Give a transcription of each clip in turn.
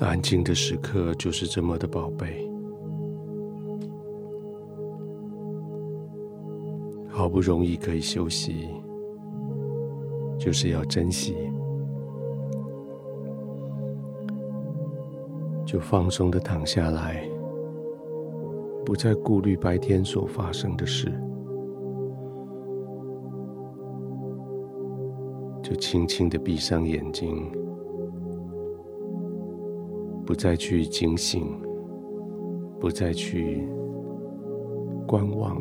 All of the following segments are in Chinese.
安静的时刻就是这么的宝贝，好不容易可以休息，就是要珍惜，就放松的躺下来，不再顾虑白天所发生的事，就轻轻的闭上眼睛。不再去警醒，不再去观望，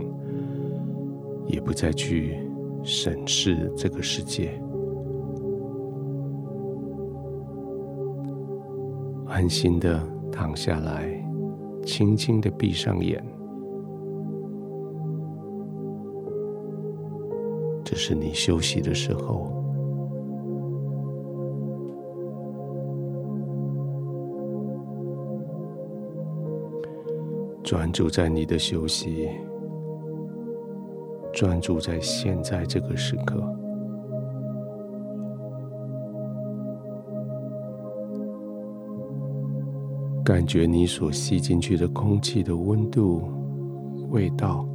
也不再去审视这个世界，安心的躺下来，轻轻的闭上眼，这是你休息的时候。专注在你的休息，专注在现在这个时刻，感觉你所吸进去的空气的温度、味道，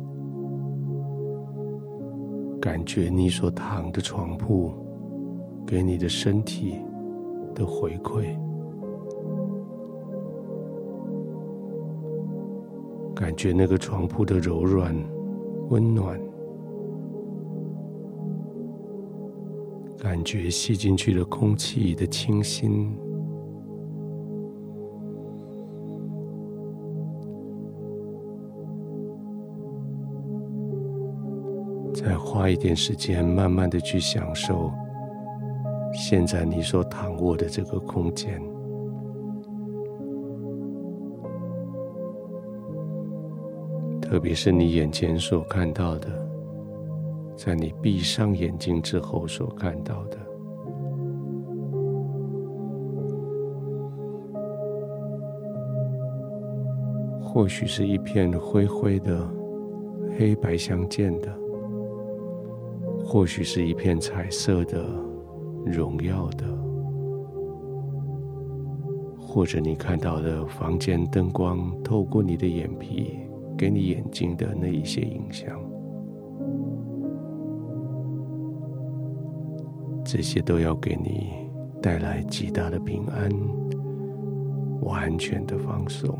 感觉你所躺的床铺给你的身体的回馈。感觉那个床铺的柔软、温暖，感觉吸进去的空气的清新。再花一点时间，慢慢的去享受现在你所躺卧的这个空间。特别是你眼前所看到的，在你闭上眼睛之后所看到的，或许是一片灰灰的、黑白相间的，或许是一片彩色的、荣耀的，或者你看到的房间灯光透过你的眼皮。给你眼睛的那一些影响，这些都要给你带来极大的平安，完全的放松，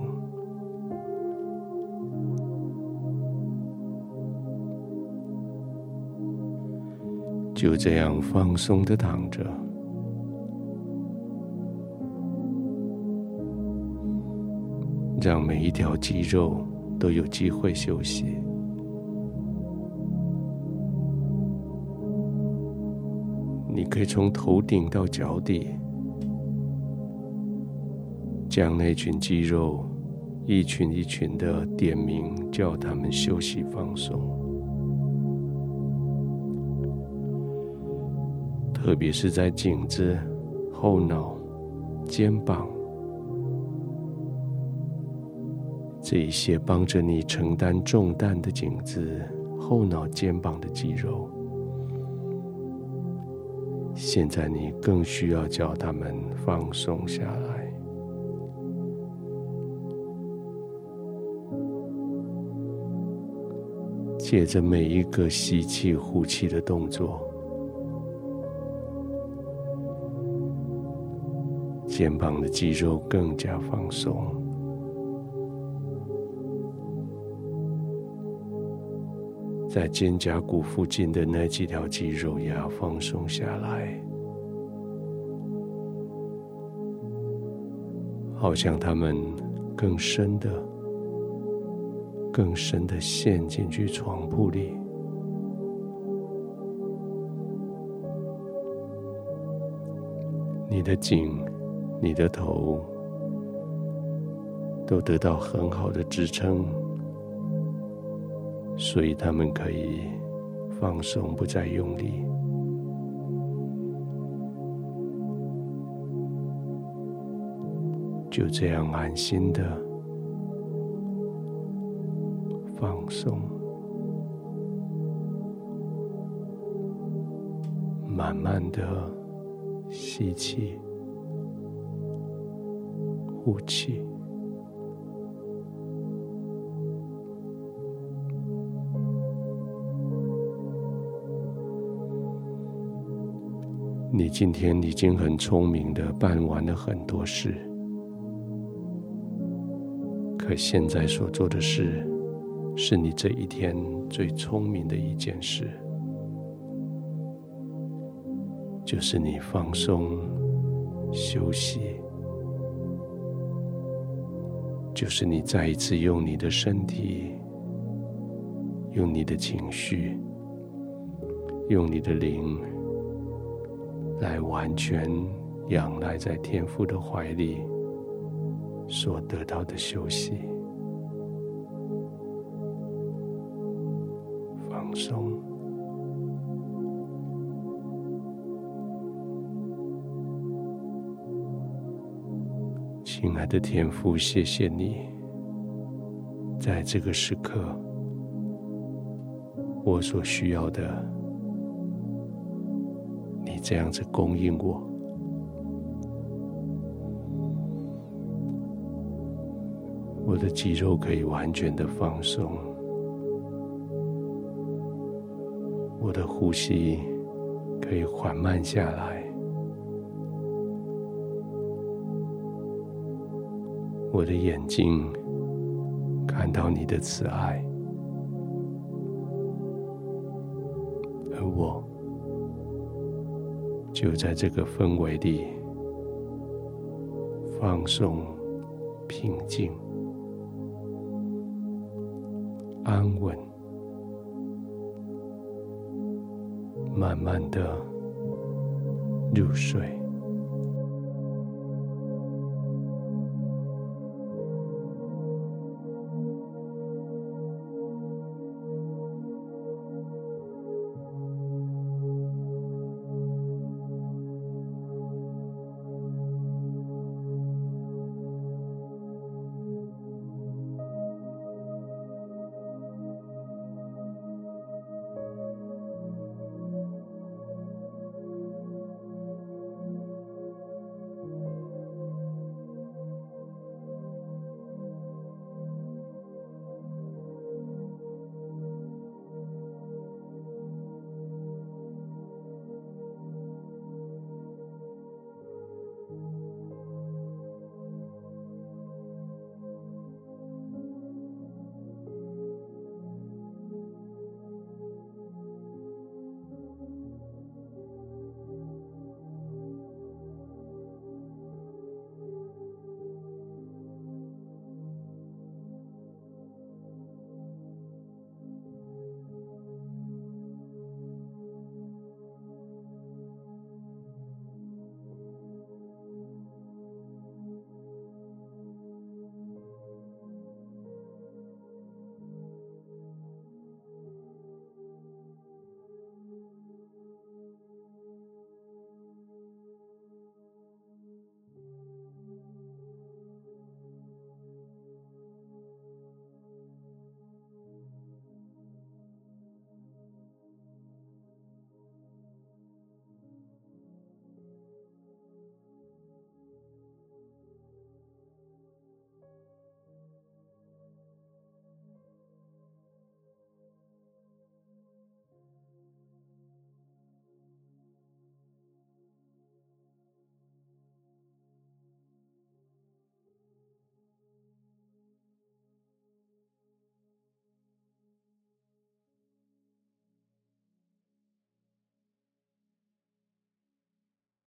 就这样放松的躺着，让每一条肌肉。都有机会休息。你可以从头顶到脚底，将那群肌肉一群一群的点名，叫他们休息放松。特别是在颈子、后脑、肩膀。这一些帮着你承担重担的颈子、后脑、肩膀的肌肉，现在你更需要叫他们放松下来。借着每一个吸气、呼气的动作，肩膀的肌肉更加放松。在肩胛骨附近的那几条肌肉也要放松下来，好像他们更深的、更深的陷进去床铺里。你的颈、你的头都得到很好的支撑。所以他们可以放松，不再用力，就这样安心的放松，慢慢的吸气，呼气。你今天已经很聪明的办完了很多事，可现在所做的事，是你这一天最聪明的一件事，就是你放松、休息，就是你再一次用你的身体、用你的情绪、用你的灵。来完全仰赖在天父的怀里所得到的休息、放松。亲爱的天父，谢谢你，在这个时刻，我所需要的。这样子供应我，我的肌肉可以完全的放松，我的呼吸可以缓慢下来，我的眼睛看到你的慈爱，而我。就在这个氛围里，放松、平静、安稳，慢慢的入睡。